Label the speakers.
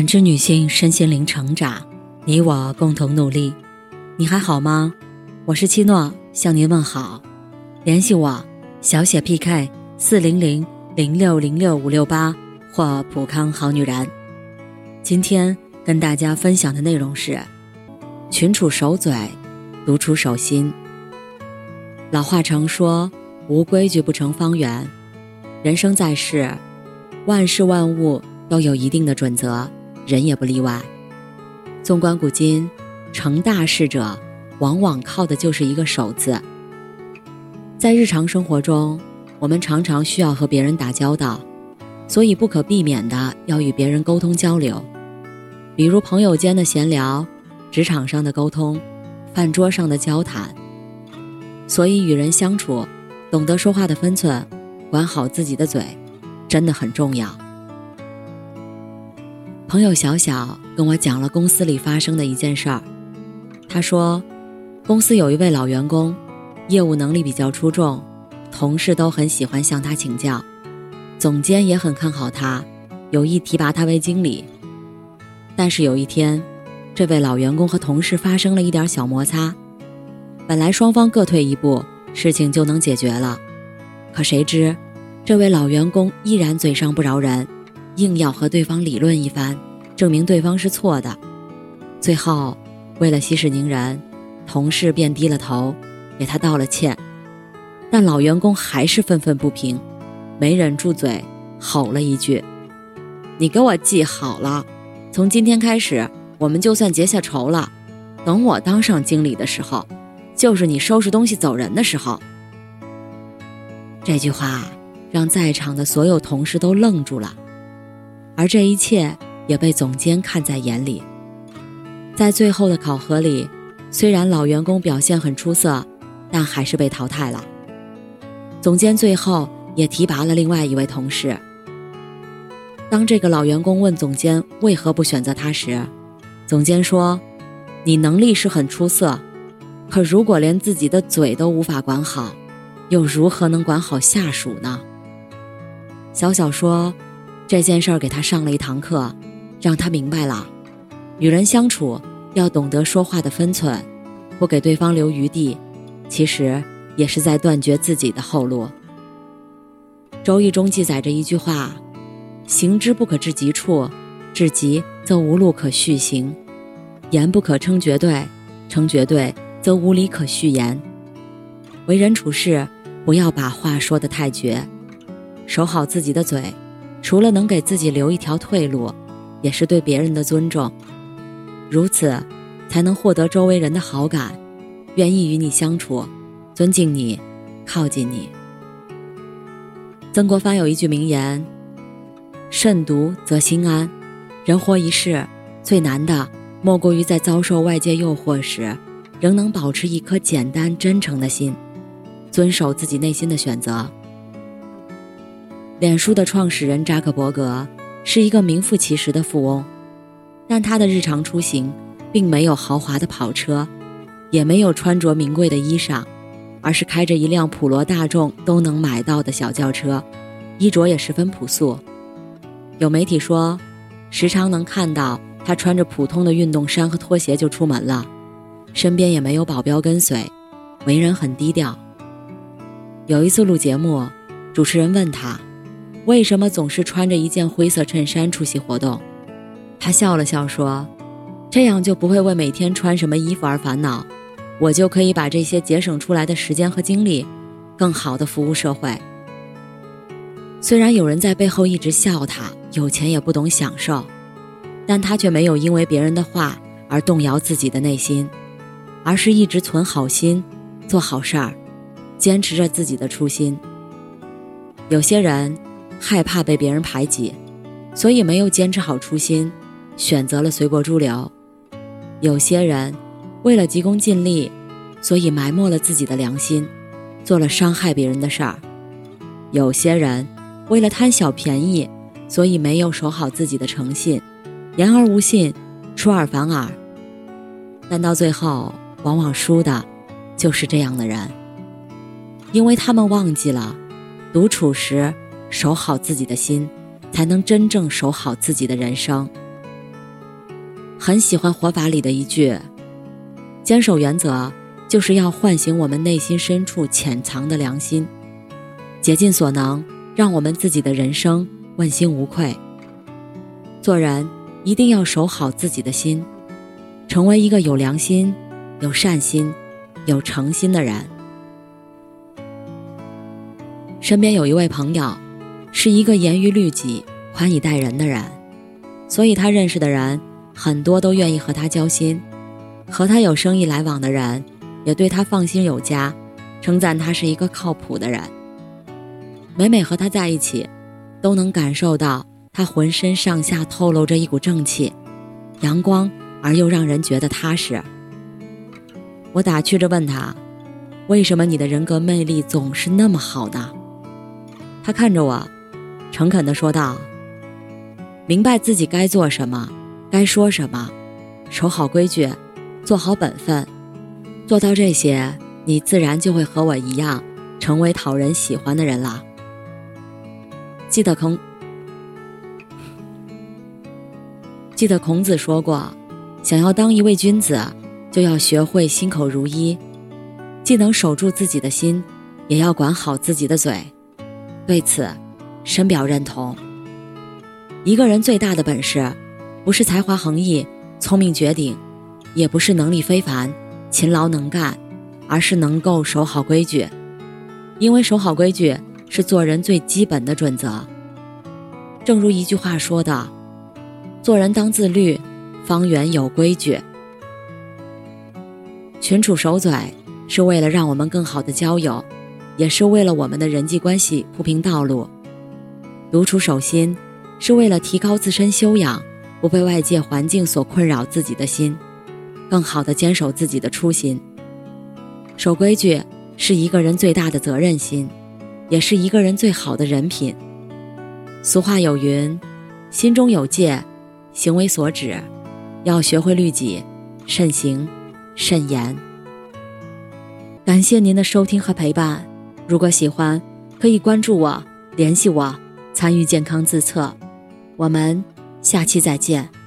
Speaker 1: 感知女性身心灵成长，你我共同努力。你还好。吗？我是七诺，向您问好。联系我：小写 PK 四零零零六零六五六八或普康好女人。今天跟大家分享的内容是：群处守嘴，独处守心。老话常说：“无规矩不成方圆。”人生在世，万事万物都有一定的准则。人也不例外。纵观古今，成大事者往往靠的就是一个“守”字。在日常生活中，我们常常需要和别人打交道，所以不可避免的要与别人沟通交流。比如朋友间的闲聊，职场上的沟通，饭桌上的交谈。所以与人相处，懂得说话的分寸，管好自己的嘴，真的很重要。朋友小小跟我讲了公司里发生的一件事儿。他说，公司有一位老员工，业务能力比较出众，同事都很喜欢向他请教，总监也很看好他，有意提拔他为经理。但是有一天，这位老员工和同事发生了一点小摩擦，本来双方各退一步，事情就能解决了，可谁知，这位老员工依然嘴上不饶人。硬要和对方理论一番，证明对方是错的。最后，为了息事宁人，同事便低了头，给他道了歉。但老员工还是愤愤不平，没忍住嘴，吼了一句：“你给我记好了，从今天开始，我们就算结下仇了。等我当上经理的时候，就是你收拾东西走人的时候。”这句话让在场的所有同事都愣住了。而这一切也被总监看在眼里。在最后的考核里，虽然老员工表现很出色，但还是被淘汰了。总监最后也提拔了另外一位同事。当这个老员工问总监为何不选择他时，总监说：“你能力是很出色，可如果连自己的嘴都无法管好，又如何能管好下属呢？”小小说。这件事儿给他上了一堂课，让他明白了，与人相处要懂得说话的分寸，不给对方留余地，其实也是在断绝自己的后路。《周易》中记载着一句话：“行之不可至极处，至极则无路可续行；言不可称绝对，称绝对则无理可续言。”为人处事，不要把话说得太绝，守好自己的嘴。除了能给自己留一条退路，也是对别人的尊重，如此，才能获得周围人的好感，愿意与你相处，尊敬你，靠近你。曾国藩有一句名言：“慎独则心安。”人活一世，最难的莫过于在遭受外界诱惑时，仍能保持一颗简单真诚的心，遵守自己内心的选择。脸书的创始人扎克伯格是一个名副其实的富翁，但他的日常出行并没有豪华的跑车，也没有穿着名贵的衣裳，而是开着一辆普罗大众都能买到的小轿车，衣着也十分朴素。有媒体说，时常能看到他穿着普通的运动衫和拖鞋就出门了，身边也没有保镖跟随，为人很低调。有一次录节目，主持人问他。为什么总是穿着一件灰色衬衫出席活动？他笑了笑说：“这样就不会为每天穿什么衣服而烦恼，我就可以把这些节省出来的时间和精力，更好的服务社会。”虽然有人在背后一直笑他有钱也不懂享受，但他却没有因为别人的话而动摇自己的内心，而是一直存好心，做好事儿，坚持着自己的初心。有些人。害怕被别人排挤，所以没有坚持好初心，选择了随波逐流。有些人为了急功近利，所以埋没了自己的良心，做了伤害别人的事儿。有些人为了贪小便宜，所以没有守好自己的诚信，言而无信，出尔反尔。但到最后，往往输的，就是这样的人，因为他们忘记了，独处时。守好自己的心，才能真正守好自己的人生。很喜欢活法里的一句：“坚守原则，就是要唤醒我们内心深处潜藏的良心，竭尽所能，让我们自己的人生问心无愧。做人一定要守好自己的心，成为一个有良心、有善心、有诚心的人。”身边有一位朋友，是一个严于律己、宽以待人的人，所以他认识的人。很多都愿意和他交心，和他有生意来往的人，也对他放心有加，称赞他是一个靠谱的人。每每和他在一起，都能感受到他浑身上下透露着一股正气，阳光而又让人觉得踏实。我打趣着问他：“为什么你的人格魅力总是那么好呢？”他看着我，诚恳地说道：“明白自己该做什么。”该说什么，守好规矩，做好本分，做到这些，你自然就会和我一样，成为讨人喜欢的人了。记得孔，记得孔子说过，想要当一位君子，就要学会心口如一，既能守住自己的心，也要管好自己的嘴。对此，深表认同。一个人最大的本事。不是才华横溢、聪明绝顶，也不是能力非凡、勤劳能干，而是能够守好规矩。因为守好规矩是做人最基本的准则。正如一句话说的：“做人当自律，方圆有规矩。”群处守嘴，是为了让我们更好的交友，也是为了我们的人际关系铺平道路；独处守心，是为了提高自身修养。不被外界环境所困扰，自己的心，更好的坚守自己的初心。守规矩是一个人最大的责任心，也是一个人最好的人品。俗话有云：“心中有戒，行为所止。”要学会律己，慎行，慎言。感谢您的收听和陪伴。如果喜欢，可以关注我，联系我，参与健康自测。我们。下期再见。